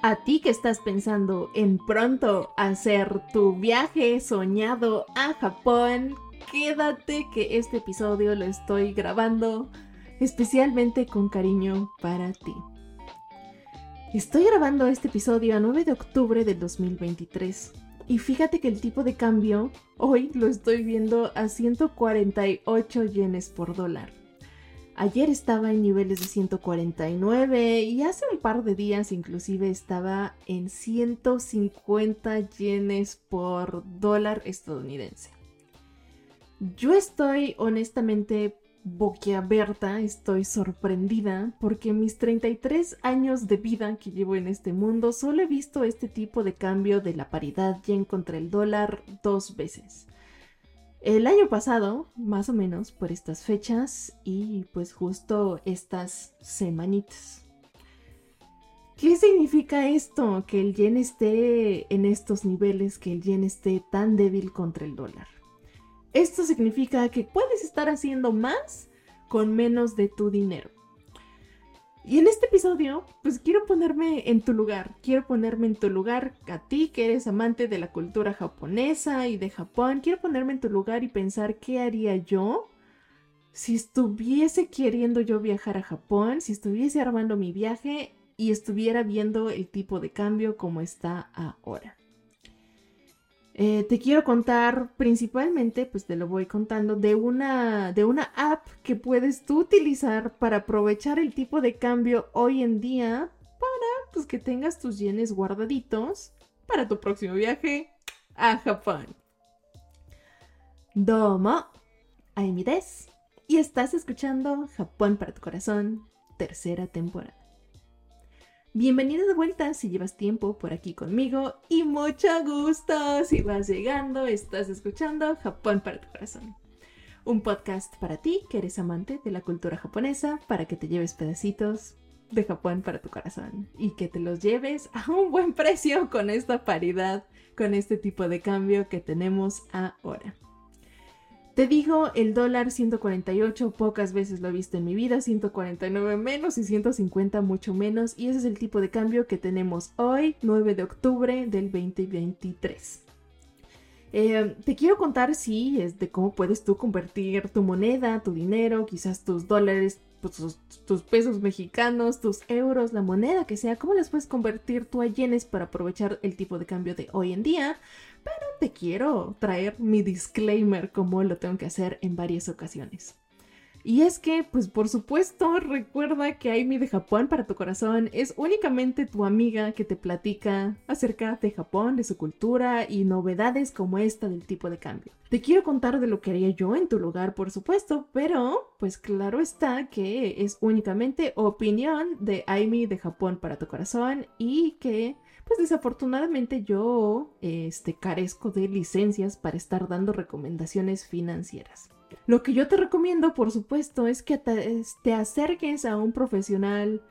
A ti que estás pensando en pronto hacer tu viaje soñado a Japón, quédate que este episodio lo estoy grabando especialmente con cariño para ti. Estoy grabando este episodio a 9 de octubre del 2023 y fíjate que el tipo de cambio hoy lo estoy viendo a 148 yenes por dólar. Ayer estaba en niveles de 149 y hace un par de días inclusive estaba en 150 yenes por dólar estadounidense. Yo estoy honestamente boquiabierta, estoy sorprendida porque mis 33 años de vida que llevo en este mundo solo he visto este tipo de cambio de la paridad yen contra el dólar dos veces. El año pasado, más o menos por estas fechas y pues justo estas semanitas. ¿Qué significa esto? Que el yen esté en estos niveles, que el yen esté tan débil contra el dólar. Esto significa que puedes estar haciendo más con menos de tu dinero. Y en este episodio, pues quiero ponerme en tu lugar, quiero ponerme en tu lugar a ti que eres amante de la cultura japonesa y de Japón, quiero ponerme en tu lugar y pensar qué haría yo si estuviese queriendo yo viajar a Japón, si estuviese armando mi viaje y estuviera viendo el tipo de cambio como está ahora. Eh, te quiero contar principalmente, pues te lo voy contando, de una, de una app que puedes tú utilizar para aprovechar el tipo de cambio hoy en día para pues, que tengas tus yenes guardaditos para tu próximo viaje a Japón. Domo, Aimi des, y estás escuchando Japón para tu corazón, tercera temporada. Bienvenido de vuelta si llevas tiempo por aquí conmigo y mucho gusto si vas llegando, estás escuchando Japón para tu corazón. Un podcast para ti que eres amante de la cultura japonesa para que te lleves pedacitos de Japón para tu corazón y que te los lleves a un buen precio con esta paridad, con este tipo de cambio que tenemos ahora. Te digo, el dólar 148 pocas veces lo he visto en mi vida, 149 menos y 150 mucho menos, y ese es el tipo de cambio que tenemos hoy, 9 de octubre del 2023. Eh, te quiero contar, sí, es de cómo puedes tú convertir tu moneda, tu dinero, quizás tus dólares, pues, tus, tus, pesos mexicanos, tus euros, la moneda que sea, cómo las puedes convertir tú a yenes para aprovechar el tipo de cambio de hoy en día pero te quiero traer mi disclaimer como lo tengo que hacer en varias ocasiones. Y es que, pues por supuesto, recuerda que Aimi de Japón para tu corazón es únicamente tu amiga que te platica acerca de Japón, de su cultura y novedades como esta del tipo de cambio. Te quiero contar de lo que haría yo en tu lugar, por supuesto, pero pues claro está que es únicamente opinión de Aimi de Japón para tu corazón y que pues desafortunadamente yo este, carezco de licencias para estar dando recomendaciones financieras. Lo que yo te recomiendo, por supuesto, es que te, acerques a un profesional,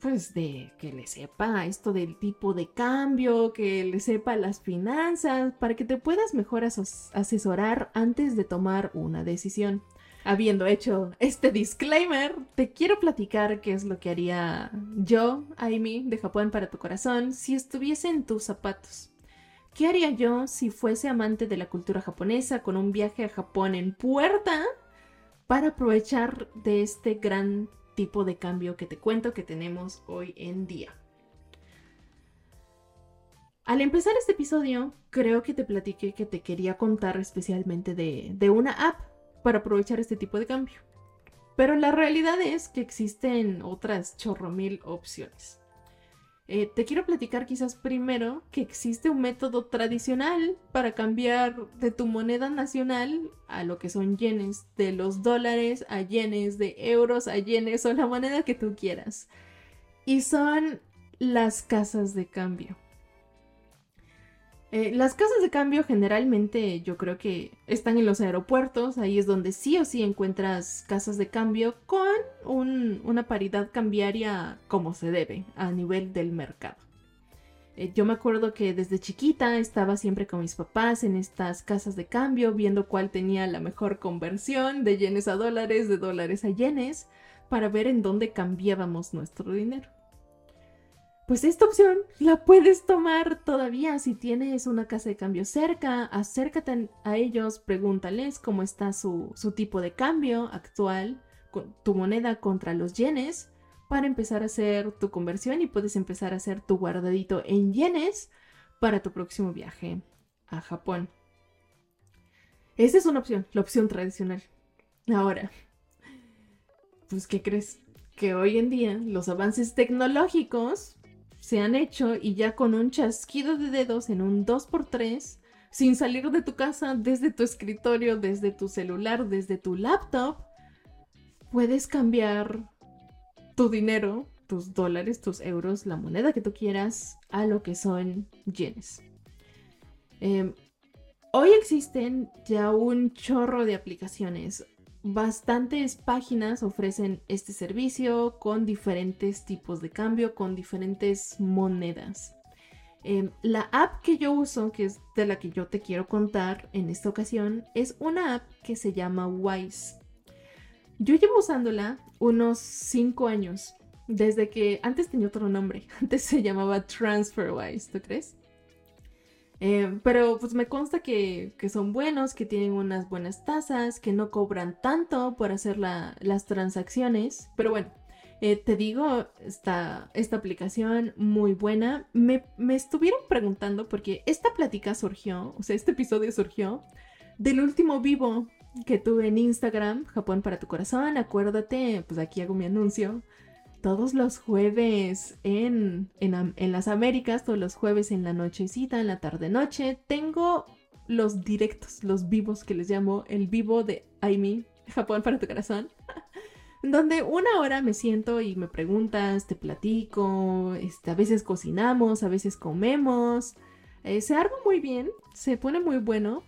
pues de que le sepa esto del tipo de cambio, que le sepa las finanzas, para que te puedas mejor asesorar antes de tomar una decisión. Habiendo hecho este disclaimer, te quiero platicar qué es lo que haría yo, Aimi, de Japón para tu corazón, si estuviese en tus zapatos. ¿Qué haría yo si fuese amante de la cultura japonesa con un viaje a Japón en puerta para aprovechar de este gran tipo de cambio que te cuento que tenemos hoy en día? Al empezar este episodio, creo que te platiqué que te quería contar especialmente de, de una app para aprovechar este tipo de cambio. Pero la realidad es que existen otras chorro mil opciones. Eh, te quiero platicar quizás primero que existe un método tradicional para cambiar de tu moneda nacional a lo que son yenes, de los dólares a yenes, de euros a yenes o la moneda que tú quieras. Y son las casas de cambio. Eh, las casas de cambio generalmente yo creo que están en los aeropuertos, ahí es donde sí o sí encuentras casas de cambio con una paridad cambiaria como se debe a nivel del mercado. Eh, yo me acuerdo que desde chiquita estaba siempre con mis papás en estas casas de cambio viendo cuál tenía la mejor conversión de yenes a dólares, de dólares a yenes, para ver en dónde cambiábamos nuestro dinero. Pues esta opción la puedes tomar todavía si tienes una casa de cambio cerca, acércate a ellos, pregúntales cómo está su, su tipo de cambio actual, tu moneda contra los yenes, para empezar a hacer tu conversión y puedes empezar a hacer tu guardadito en yenes para tu próximo viaje a Japón. Esa es una opción, la opción tradicional. Ahora, pues, ¿qué crees? Que hoy en día los avances tecnológicos se han hecho y ya con un chasquido de dedos en un 2x3, sin salir de tu casa, desde tu escritorio, desde tu celular, desde tu laptop, puedes cambiar tu dinero, tus dólares, tus euros, la moneda que tú quieras, a lo que son yenes. Em, hoy existen ya un chorro de aplicaciones. Bastantes páginas ofrecen este servicio con diferentes tipos de cambio, con diferentes monedas. Em, la app que yo uso, que es de la que yo te quiero contar en esta ocasión, es una app que se llama Wise. Yo llevo usándola unos 5 años, desde que antes tenía otro nombre, antes se llamaba TransferWise, ¿tú crees? Eh, pero pues me consta que, son buenos, que tienen unas buenas tasas, que no cobran tanto por hacer las transacciones. Pero bueno, eh, te digo, esta, esta aplicación muy buena. Me, me estuvieron preguntando porque esta plática surgió, o sea, este episodio surgió del último vivo que tuve en Instagram, Japón para tu corazón. Acuérdate, pues aquí hago mi anuncio. Todos los jueves en, en, las Américas, todos los jueves en la nochecita, en la tarde-noche, tengo los directos, los vivos que les llamo, el vivo de Aimi, Japón para tu corazón. donde una hora me siento y me preguntas, te platico, este, a veces cocinamos, a veces comemos. Eh, se arma muy bien, se pone muy bueno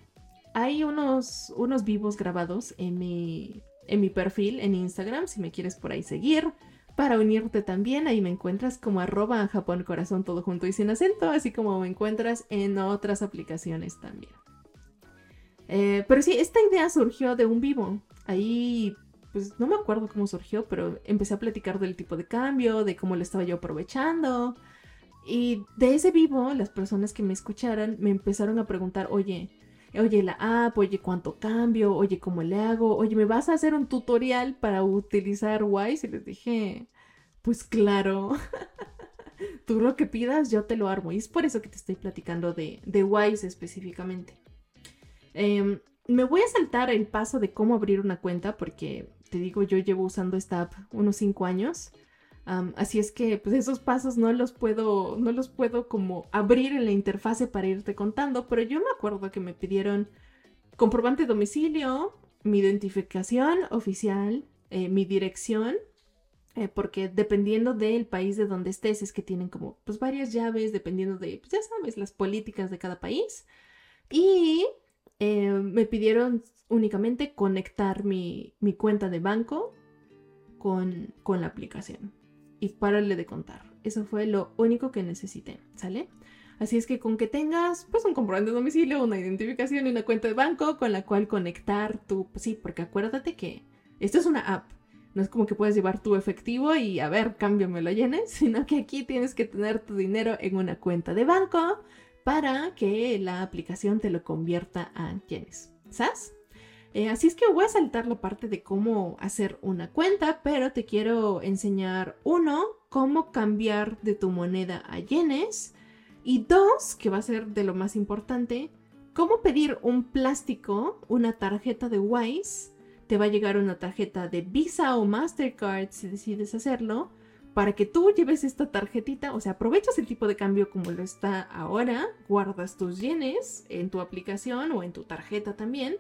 hay unos, unos vivos grabados en mi, en mi perfil en Instagram, si me quieres por ahí seguir. Para unirte también, ahí me encuentras como arroba Japón Corazón todo junto y sin acento, así como me encuentras en otras aplicaciones también. Eh, pero sí, esta idea surgió de un vivo. Ahí, pues no me acuerdo cómo surgió, pero empecé a platicar del tipo de cambio, de cómo lo estaba yo aprovechando. Y de ese vivo, las personas que me escucharan me empezaron a preguntar, oye, oye la app, oye cuánto cambio, oye cómo le hago, oye, ¿me vas a hacer un tutorial para utilizar Wise? Y les dije, pues claro, tú lo que pidas yo te lo armo. Y es por eso que te estoy platicando de, de Wise específicamente. Em, me voy a saltar el paso de cómo abrir una cuenta porque te digo, yo llevo usando esta app unos 5 años así es que pues esos pasos no los puedo, no los puedo como abrir en la interfase para irte contando, pero yo me acuerdo que me pidieron comprobante de domicilio, mi identificación oficial, eh, mi dirección, eh, porque dependiendo del país de donde estés es que tienen como pues varias llaves, dependiendo de, pues, ya sabes, las políticas de cada país. Y eh, me pidieron únicamente conectar mi, mi cuenta de banco con, con la aplicación y párale de contar. Eso fue lo único que necesité, ¿sale? Así es que con que tengas pues un comprobante de domicilio, una identificación y una cuenta de banco con la cual conectar tu... Pues sí, porque acuérdate que esto es una app. No es como que puedes llevar tu efectivo y a ver, cámbiame lo llenes, sino que aquí tienes que tener tu dinero en una cuenta de banco para que la aplicación te lo convierta a yenes. ¿Sabes? Eh, así es que voy a saltar la parte de cómo hacer una cuenta, pero te quiero enseñar uno, cómo cambiar de tu moneda a yenes y dos, que va a ser de lo más importante, cómo pedir un plástico, una tarjeta de Wise. Te va a llegar una tarjeta de Visa o Mastercard si decides hacerlo, para que tú lleves esta tarjetita, o sea, aprovechas el tipo de cambio como lo está ahora, guardas tus yenes en tu aplicación o en tu tarjeta también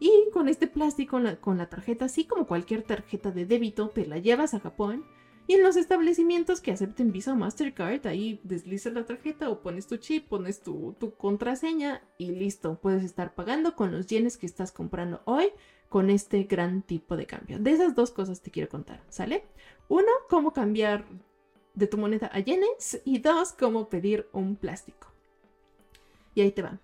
y con este plástico, con la, tarjeta, así como cualquier tarjeta de débito, te la llevas a Japón. Y en los establecimientos que acepten Visa o Mastercard, ahí deslizas la tarjeta o pones tu chip, pones tu, tu, contraseña y listo. Puedes estar pagando con los yenes que estás comprando hoy con este gran tipo de cambio. De esas dos cosas te quiero contar, ¿sale? Uno, cómo cambiar de tu moneda a yenes y dos, cómo pedir un plástico. Y ahí te va.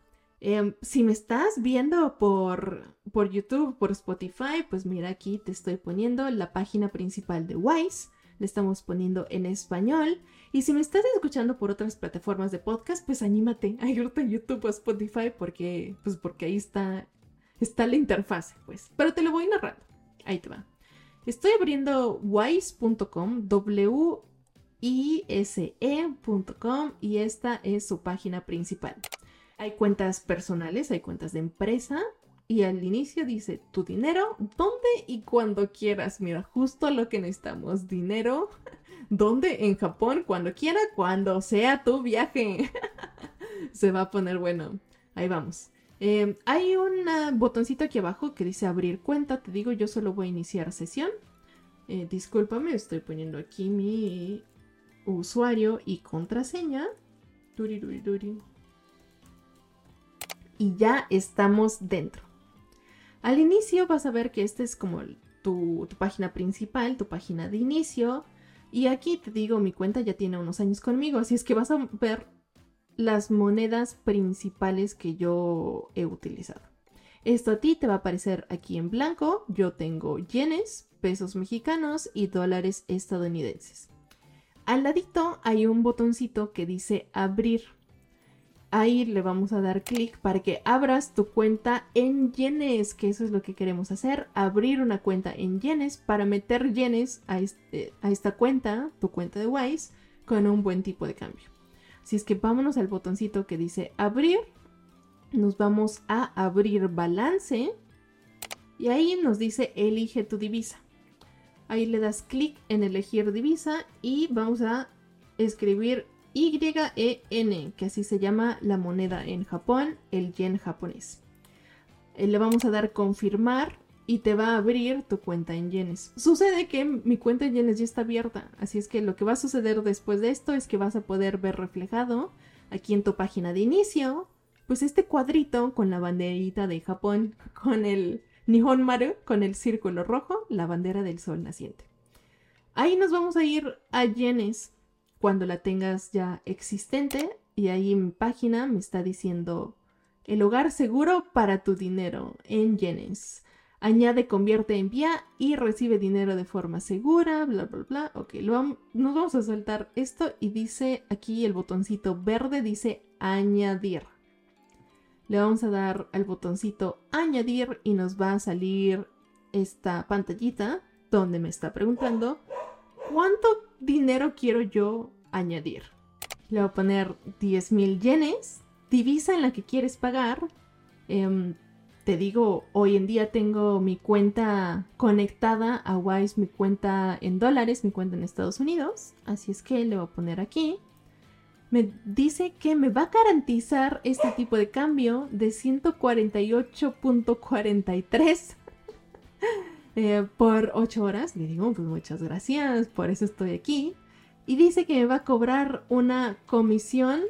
Em, si me estás viendo por, por YouTube, por Spotify, pues mira aquí te estoy poniendo la página principal de Wise. le estamos poniendo en español. Y si me estás escuchando por otras plataformas de podcast, pues anímate a irte a YouTube o Spotify porque, pues porque ahí está, está la interfase, pues. Pero te lo voy narrando. Ahí te va. Estoy abriendo wise.com, w i s e.com y esta es su página principal. Hay cuentas personales, hay cuentas de empresa, y al inicio dice tu dinero, dónde y cuando quieras. Mira, justo lo que necesitamos. Dinero, dónde, en Japón, cuando quiera, cuando sea tu viaje. Se va a poner bueno. Ahí vamos. Em, hay un botoncito aquí abajo que dice abrir cuenta. Te digo, yo solo voy a iniciar sesión. Eh, discúlpame, estoy poniendo aquí mi usuario y contraseña. Y ya estamos dentro. Al inicio vas a ver que esta es como tu, página principal, tu página de inicio. Y aquí te digo, mi cuenta ya tiene unos años conmigo, así es que vas a ver las monedas principales que yo he utilizado. Esto a ti te va a aparecer aquí en blanco. Yo tengo yenes, pesos mexicanos y dólares estadounidenses. Al ladito hay un botoncito que dice abrir. Ahí le vamos a dar clic para que abras tu cuenta en yenes, que eso es lo que queremos hacer, abrir una cuenta en yenes para meter yenes a, este, a esta cuenta, tu cuenta de Wise, con un buen tipo de cambio. Así es que vámonos al botoncito que dice abrir, nos vamos a abrir balance y ahí nos dice elige tu divisa. Ahí le das clic en elegir divisa y vamos a escribir YEN, que así se llama la moneda en Japón, el yen japonés. Eh, le vamos a dar confirmar y te va a abrir tu cuenta en yenes. Sucede que mi cuenta en yenes ya está abierta, así es que lo que va a suceder después de esto es que vas a poder ver reflejado aquí en tu página de inicio, pues este cuadrito con la banderita de Japón, con el Nihon Maru, con el círculo rojo, la bandera del sol naciente. Ahí nos vamos a ir a yenes cuando la tengas ya existente y ahí en mi página me está diciendo el hogar seguro para tu dinero en yenes. Añade, convierte, envía y recibe dinero de forma segura, bla, bla, bla. Ok, nos vamos a saltar esto y dice aquí el botoncito verde, dice añadir. Le vamos a dar al botoncito añadir y nos va a salir esta pantallita donde me está preguntando cuánto dinero quiero yo añadir. Le voy a poner 10.000 yenes, divisa en la que quieres pagar. Em, te digo, hoy en día tengo mi cuenta conectada a Wise, mi cuenta en dólares, mi cuenta en Estados Unidos. Así es que le voy a poner aquí. Me dice que me va a garantizar este tipo de cambio de 148.43 eh, por 8 horas. Le digo, pues muchas gracias, por eso estoy aquí. Y dice que me va a cobrar una comisión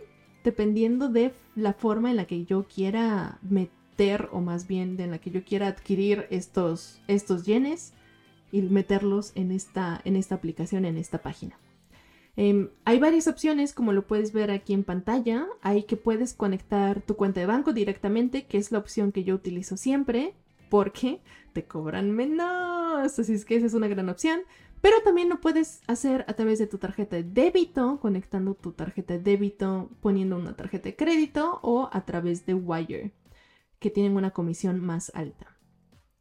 dependiendo de la forma en la que yo quiera meter o más bien en la que yo quiera adquirir estos, estos yenes y meterlos en esta, en esta aplicación, en esta página. Em, hay varias opciones, como lo puedes ver aquí en pantalla. Hay que puedes conectar tu cuenta de banco directamente, que es la opción que yo utilizo siempre, porque te cobran menos. Así es que esa es una gran opción. Pero también lo puedes hacer a través de tu tarjeta de débito, conectando tu tarjeta de débito, poniendo una tarjeta de crédito o a través de Wire, que tienen una comisión más alta.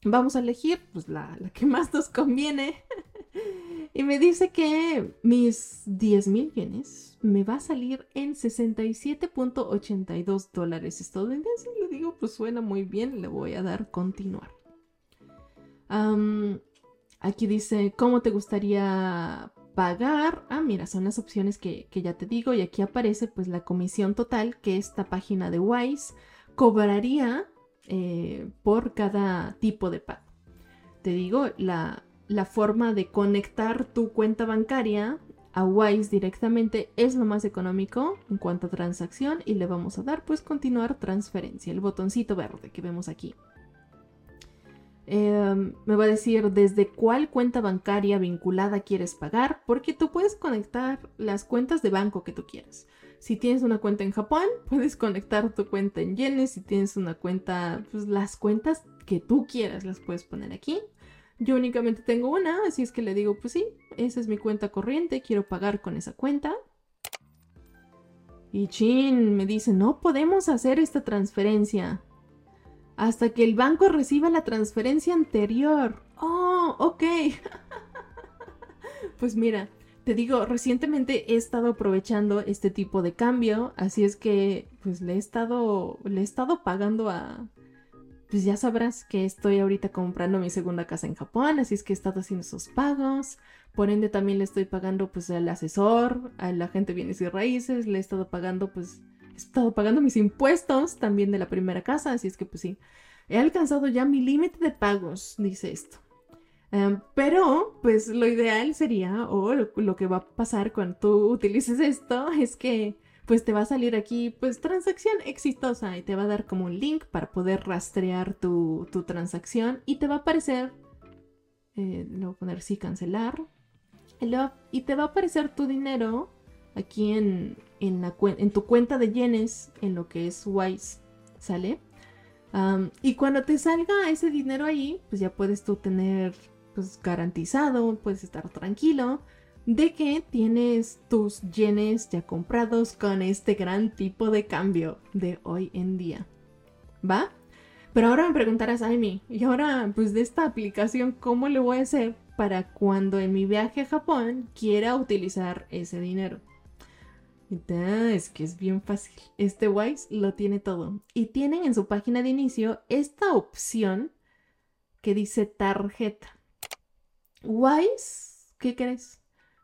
Vamos a elegir pues, la, que más nos conviene. y me dice que mis 10 mil yenes me va a salir en 67.82 dólares estadounidenses. Le digo, pues suena muy bien, le voy a dar continuar. Aquí dice, ¿cómo te gustaría pagar? Ah, mira, son las opciones que, ya te digo y aquí aparece pues la comisión total que esta página de Wise cobraría eh, por cada tipo de pago. Te digo, la, la forma de conectar tu cuenta bancaria a Wise directamente es lo más económico en cuanto a transacción y le vamos a dar pues continuar transferencia, el botoncito verde que vemos aquí. Em, me va a decir desde cuál cuenta bancaria vinculada quieres pagar, porque tú puedes conectar las cuentas de banco que tú quieras. Si tienes una cuenta en Japón, puedes conectar tu cuenta en yenes. Si tienes una cuenta, pues las cuentas que tú quieras las puedes poner aquí. Yo únicamente tengo una, así es que le digo, pues sí, esa es mi cuenta corriente, quiero pagar con esa cuenta. Y Chin me dice, no podemos hacer esta transferencia hasta que el banco reciba la transferencia anterior. Oh, ok. pues mira, te digo, recientemente he estado aprovechando este tipo de cambio, así es que pues le he estado le he estado pagando a pues ya sabrás que estoy ahorita comprando mi segunda casa en Japón, así es que he estado haciendo esos pagos. Por ende también le estoy pagando pues al asesor, a la gente bienes y raíces, le he estado pagando pues he estado pagando mis impuestos también de la primera casa, así es que pues sí, he alcanzado ya mi límite de pagos, dice esto. Em, pero, pues lo ideal sería, o lo, que va a pasar cuando tú utilices esto, es que pues te va a salir aquí, pues transacción exitosa y te va a dar como un link para poder rastrear tu, transacción y te va a aparecer, eh, le voy a poner sí, cancelar, y te va a aparecer tu dinero aquí en, en, tu cuenta de yenes, en lo que es Wise, ¿sale? y cuando te salga ese dinero ahí, pues ya puedes tú tener pues garantizado, puedes estar tranquilo de que tienes tus yenes ya comprados con este gran tipo de cambio de hoy en día. ¿Va? Pero ahora me preguntarás, Amy, y ahora pues de esta aplicación, ¿cómo le voy a hacer para cuando en mi viaje a Japón quiera utilizar ese dinero? Es que es bien fácil. Este Wise lo tiene todo. Y tienen en su página de inicio esta opción que dice tarjeta. Wise, ¿qué crees?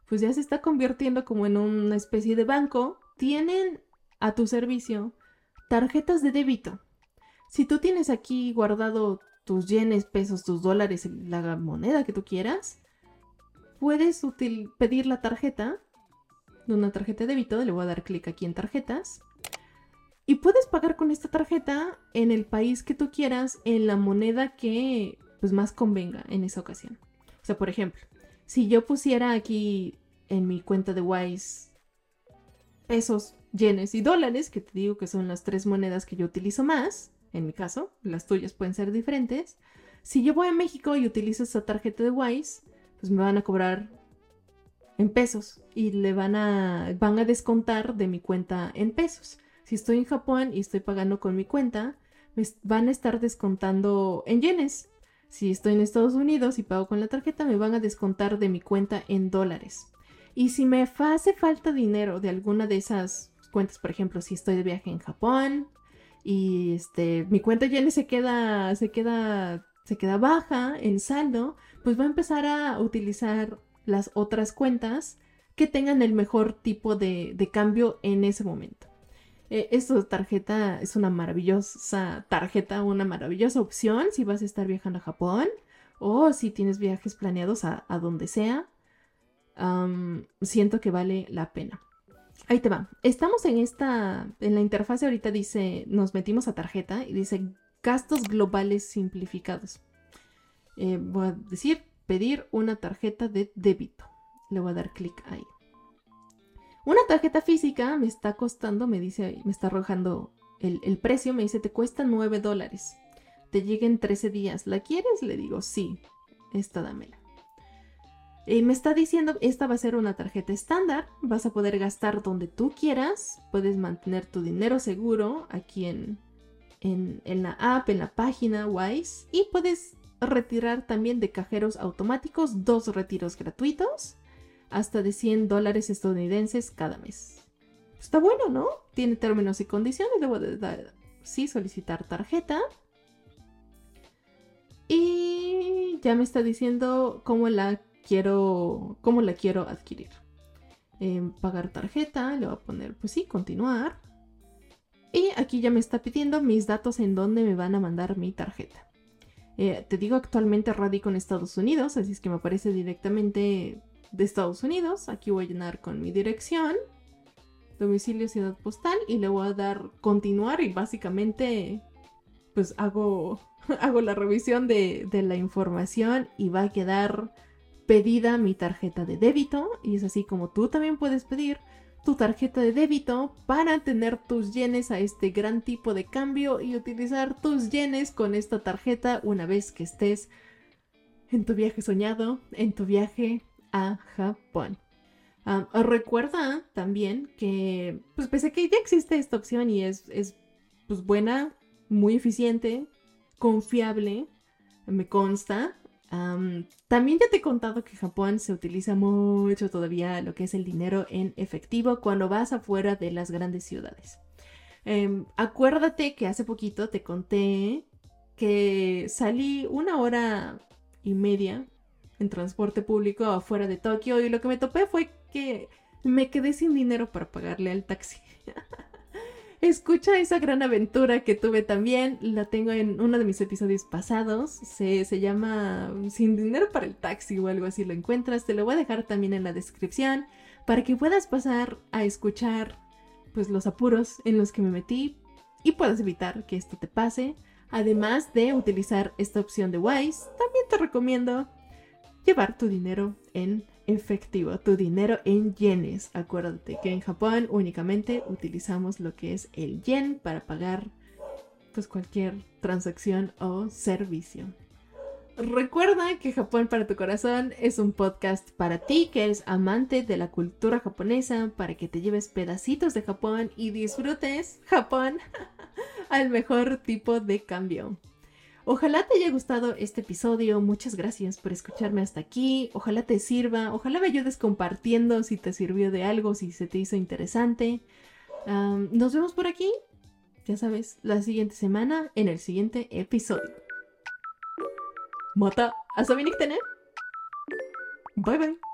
Pues ya se está convirtiendo como en una especie de banco. Tienen a tu servicio tarjetas de débito. Si tú tienes aquí guardado tus yenes, pesos, tus dólares, la moneda que tú quieras, puedes pedir la tarjeta de una tarjeta de débito. Le voy a dar clic aquí en tarjetas. Y puedes pagar con esta tarjeta en el país que tú quieras, en la moneda que pues, más convenga en esa ocasión sea, por ejemplo, si yo pusiera aquí en mi cuenta de Wise pesos, yenes y dólares, que te digo que son las tres monedas que yo utilizo más, en mi caso, las tuyas pueden ser diferentes. Si yo voy a México y utilizo esta tarjeta de Wise, pues me van a cobrar en pesos y le van a, van a descontar de mi cuenta en pesos. Si estoy en Japón y estoy pagando con mi cuenta, me van a estar descontando en yenes. Si estoy en Estados Unidos y pago con la tarjeta, me van a descontar de mi cuenta en dólares. Y si me hace falta dinero de alguna de esas cuentas, por ejemplo, si estoy de viaje en Japón y este mi cuenta ya se queda se queda se queda baja en saldo, pues va a empezar a utilizar las otras cuentas que tengan el mejor tipo de cambio en ese momento. Eh, esta tarjeta es una maravillosa tarjeta, una maravillosa opción si vas a estar viajando a Japón o si tienes viajes planeados a, donde sea. siento que vale la pena. Ahí te va. Estamos en esta, en la interfase ahorita dice, nos metimos a tarjeta y dice gastos globales simplificados. Eh, voy a decir pedir una tarjeta de débito. Le voy a dar clic ahí. Una tarjeta física me está costando, me dice, me está arrojando el, precio, me dice, te cuesta 9 dólares. Te llega en 13 días. ¿La quieres? Le digo, sí. Esta dámela. Me está diciendo, esta va a ser una tarjeta estándar, vas a poder gastar donde tú quieras, puedes mantener tu dinero seguro aquí en, en, en, la app, en la página Wise, y puedes retirar también de cajeros automáticos dos retiros gratuitos hasta de 100 dólares estadounidenses cada mes. Está bueno, ¿no? Tiene términos y condiciones. Debo de dar, sí, solicitar tarjeta. Y ya me está diciendo cómo la quiero, cómo la quiero adquirir. pagar tarjeta, le voy a poner, pues sí, continuar. Y aquí ya me está pidiendo mis datos en donde me van a mandar mi tarjeta. Eh, te digo, actualmente radico en Estados Unidos, así es que me aparece directamente de Estados Unidos. Aquí voy a llenar con mi dirección, domicilio, ciudad postal y le voy a dar continuar y básicamente pues hago, hago la revisión de, de la información y va a quedar pedida mi tarjeta de débito y es así como tú también puedes pedir tu tarjeta de débito para tener tus yenes a este gran tipo de cambio y utilizar tus yenes con esta tarjeta una vez que estés en tu viaje soñado, en tu viaje a Japón. recuerda también que, pues pese a que ya existe esta opción y es, es pues, buena, muy eficiente, confiable, me consta. También ya te he contado que Japón se utiliza mucho todavía lo que es el dinero en efectivo cuando vas afuera de las grandes ciudades. Em, acuérdate que hace poquito te conté que salí una hora y media en transporte público afuera de Tokio y lo que me topé fue que me quedé sin dinero para pagarle al taxi. Escucha esa gran aventura que tuve también, la tengo en uno de mis episodios pasados, se, se llama Sin dinero para el taxi o algo así, lo encuentras, te lo voy a dejar también en la descripción para que puedas pasar a escuchar pues los apuros en los que me metí y puedas evitar que esto te pase. Además de utilizar esta opción de Wise, también te recomiendo llevar tu dinero en efectivo, tu dinero en yenes. Acuérdate que en Japón únicamente utilizamos lo que es el yen para pagar pues cualquier transacción o servicio. Recuerda que Japón para tu corazón es un podcast para ti que eres amante de la cultura japonesa, para que te lleves pedacitos de Japón y disfrutes Japón al mejor tipo de cambio. Ojalá te haya gustado este episodio. Muchas gracias por escucharme hasta aquí. Ojalá te sirva. Ojalá me compartiendo si te sirvió de algo, si se te hizo interesante. Nos vemos por aquí, ya sabes, la siguiente semana en el siguiente episodio. Mata, hasta Bye bye.